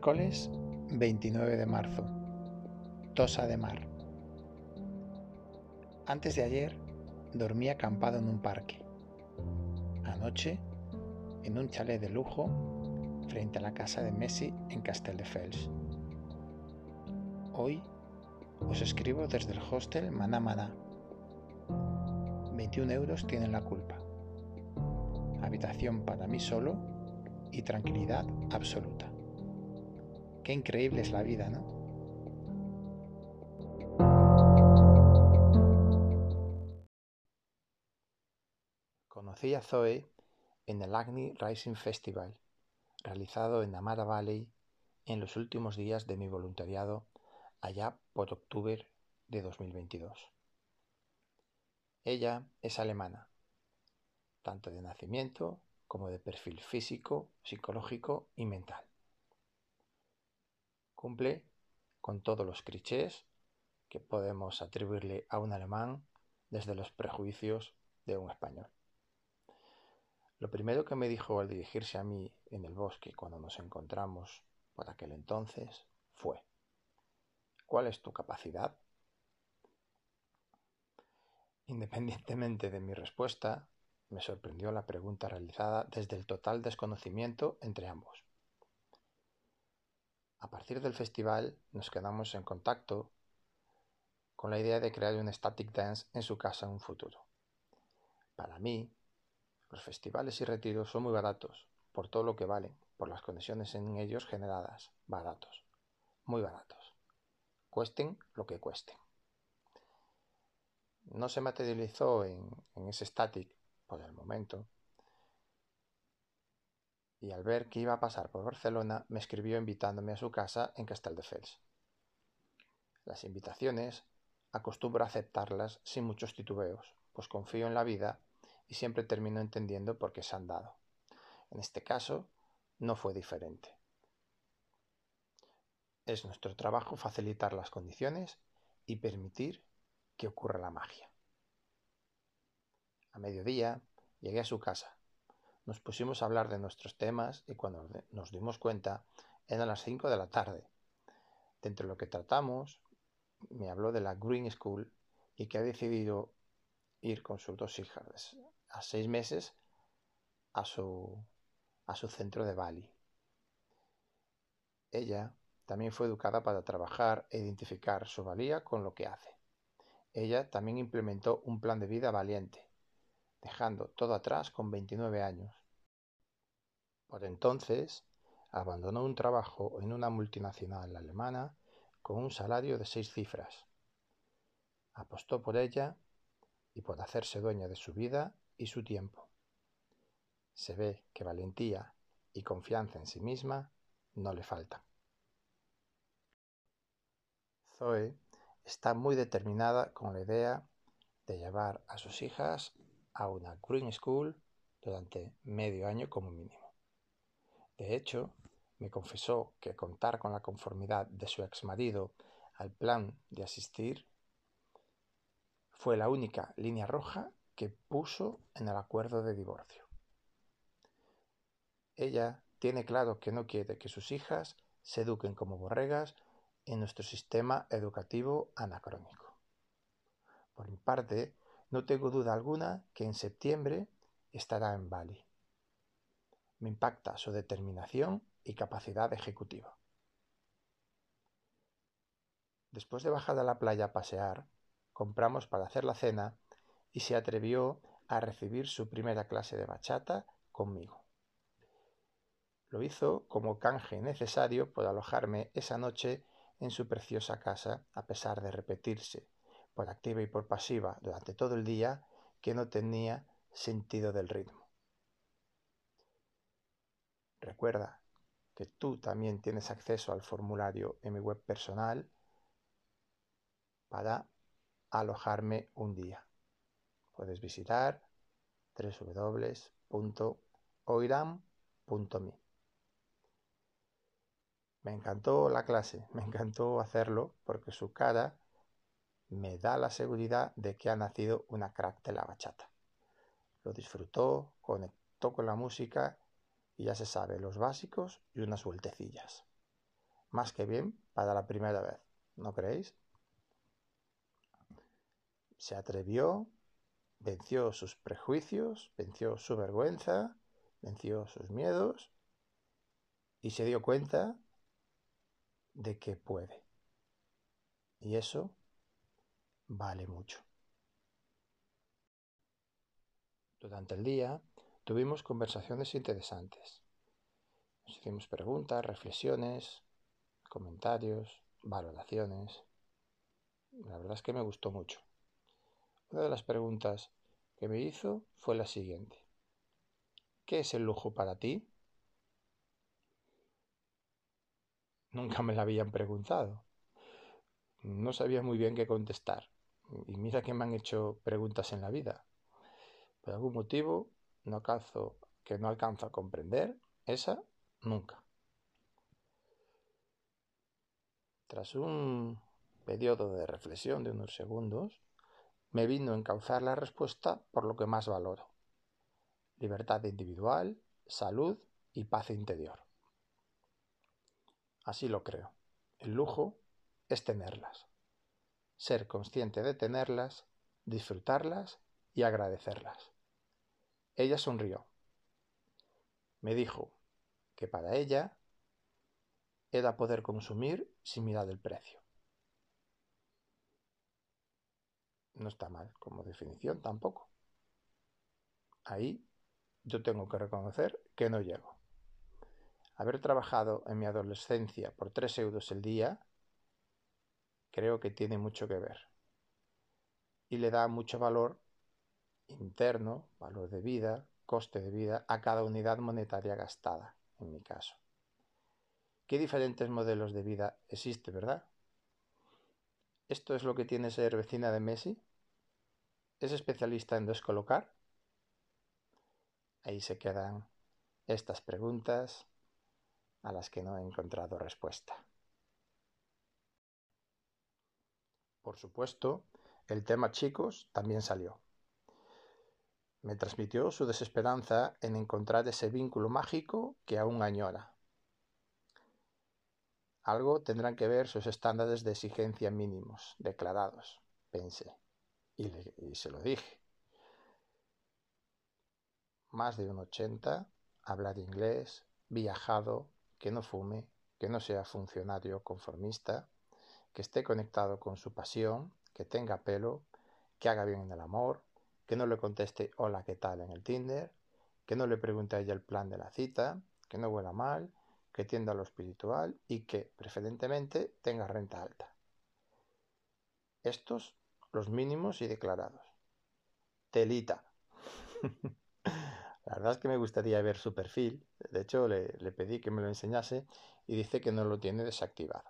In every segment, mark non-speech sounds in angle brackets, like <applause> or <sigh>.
Miércoles 29 de marzo. Tosa de mar. Antes de ayer dormí acampado en un parque. Anoche en un chalet de lujo frente a la casa de Messi en Castelldefels. Hoy os escribo desde el hostel Maná Maná. 21 euros tienen la culpa. Habitación para mí solo y tranquilidad absoluta. Qué increíble es la vida, ¿no? Conocí a Zoe en el Agni Rising Festival, realizado en Amara Valley en los últimos días de mi voluntariado allá por octubre de 2022. Ella es alemana, tanto de nacimiento como de perfil físico, psicológico y mental. Cumple con todos los clichés que podemos atribuirle a un alemán desde los prejuicios de un español. Lo primero que me dijo al dirigirse a mí en el bosque cuando nos encontramos por aquel entonces fue, ¿cuál es tu capacidad? Independientemente de mi respuesta, me sorprendió la pregunta realizada desde el total desconocimiento entre ambos. A partir del festival nos quedamos en contacto con la idea de crear un static dance en su casa en un futuro. Para mí, los festivales y retiros son muy baratos, por todo lo que valen, por las conexiones en ellos generadas, baratos, muy baratos, cuesten lo que cuesten. No se materializó en, en ese static por el momento. Y al ver que iba a pasar por Barcelona, me escribió invitándome a su casa en Castelldefels. Las invitaciones acostumbro a aceptarlas sin muchos titubeos, pues confío en la vida y siempre termino entendiendo por qué se han dado. En este caso, no fue diferente. Es nuestro trabajo facilitar las condiciones y permitir que ocurra la magia. A mediodía llegué a su casa. Nos pusimos a hablar de nuestros temas y cuando nos dimos cuenta eran las cinco de la tarde. De lo que tratamos, me habló de la Green School y que ha decidido ir con sus dos hijas a seis meses a su, a su centro de Bali. Ella también fue educada para trabajar e identificar su valía con lo que hace. Ella también implementó un plan de vida valiente, dejando todo atrás con 29 años. Por entonces, abandonó un trabajo en una multinacional alemana con un salario de seis cifras. Apostó por ella y por hacerse dueña de su vida y su tiempo. Se ve que valentía y confianza en sí misma no le faltan. Zoe está muy determinada con la idea de llevar a sus hijas a una Green School durante medio año como mínimo. De hecho, me confesó que contar con la conformidad de su exmarido al plan de asistir fue la única línea roja que puso en el acuerdo de divorcio. Ella tiene claro que no quiere que sus hijas se eduquen como borregas en nuestro sistema educativo anacrónico. Por mi parte, no tengo duda alguna que en septiembre estará en Bali. Me impacta su determinación y capacidad ejecutiva. Después de bajar a la playa a pasear, compramos para hacer la cena y se atrevió a recibir su primera clase de bachata conmigo. Lo hizo como canje necesario por alojarme esa noche en su preciosa casa, a pesar de repetirse por activa y por pasiva durante todo el día que no tenía sentido del ritmo. Recuerda que tú también tienes acceso al formulario en mi web personal para alojarme un día. Puedes visitar www.oiram.me. Me encantó la clase, me encantó hacerlo porque su cara me da la seguridad de que ha nacido una crack de la bachata. Lo disfrutó, conectó con la música y ya se sabe, los básicos y unas vueltecillas. más que bien para la primera vez, ¿no creéis? Se atrevió, venció sus prejuicios, venció su vergüenza, venció sus miedos y se dio cuenta de que puede. Y eso vale mucho. Durante el día tuvimos conversaciones interesantes. Nos hicimos preguntas, reflexiones, comentarios, valoraciones. La verdad es que me gustó mucho. Una de las preguntas que me hizo fue la siguiente. ¿Qué es el lujo para ti? Nunca me la habían preguntado. No sabía muy bien qué contestar. Y mira que me han hecho preguntas en la vida. Por algún motivo no alcanzo, que no alcanzo a comprender esa nunca. Tras un periodo de reflexión de unos segundos, me vino a encauzar la respuesta por lo que más valoro. Libertad individual, salud y paz interior. Así lo creo. El lujo es tenerlas. Ser consciente de tenerlas, disfrutarlas y agradecerlas. Ella sonrió. Me dijo que para ella era poder consumir sin mirar el precio. No está mal como definición tampoco. Ahí yo tengo que reconocer que no llego. Haber trabajado en mi adolescencia por tres euros el día creo que tiene mucho que ver. Y le da mucho valor interno, valor de vida, coste de vida a cada unidad monetaria gastada, en mi caso. ¿Qué diferentes modelos de vida existe, verdad? ¿Esto es lo que tiene ser vecina de Messi? ¿Es especialista en descolocar? Ahí se quedan estas preguntas a las que no he encontrado respuesta. Por supuesto, el tema chicos también salió. Me transmitió su desesperanza en encontrar ese vínculo mágico que aún añora. Algo tendrán que ver sus estándares de exigencia mínimos, declarados, pensé, y, y se lo dije. Más de un ochenta, hablar inglés, viajado, que no fume, que no sea funcionario conformista, que esté conectado con su pasión, que tenga pelo, que haga bien en el amor, que no le conteste hola, ¿qué tal en el Tinder, que no le pregunte a ella el plan de la cita, que no huela mal, que tienda a lo espiritual y que, preferentemente, tenga renta alta. Estos los mínimos y declarados. Telita. <laughs> La verdad es que me gustaría ver su perfil. De hecho, le, pedí que me lo enseñase y dice que no lo tiene desactivado.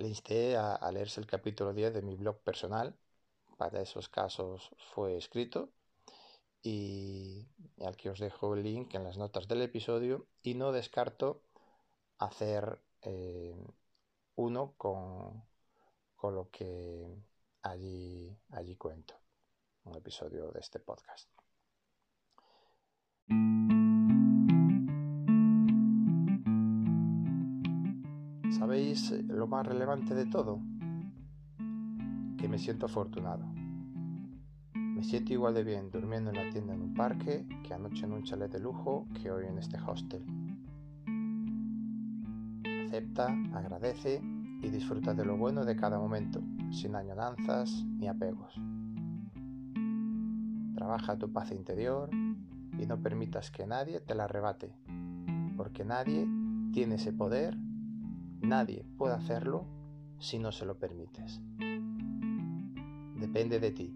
Le insté a, leerse el capítulo 10 de mi blog personal. Para esos casos fue escrito y aquí os dejo el link en las notas del episodio y no descarto hacer eh, uno con, con, lo que allí, allí cuento, un episodio de este podcast. ¿Sabéis lo más relevante de todo? Que me siento afortunado me siento igual de bien durmiendo en la tienda en un parque que anoche en un chalet de lujo que hoy en este hostel. Acepta, agradece y disfruta de lo bueno de cada momento, sin añoranzas ni apegos. Trabaja tu paz interior y no permitas que nadie te la arrebate, porque nadie tiene ese poder, Nadie puede hacerlo si no se lo permites. Depende de ti.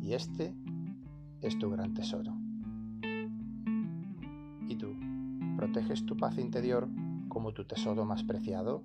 Y este es tu gran tesoro. ¿Y tú? ¿Proteges tu paz interior como tu tesoro más preciado?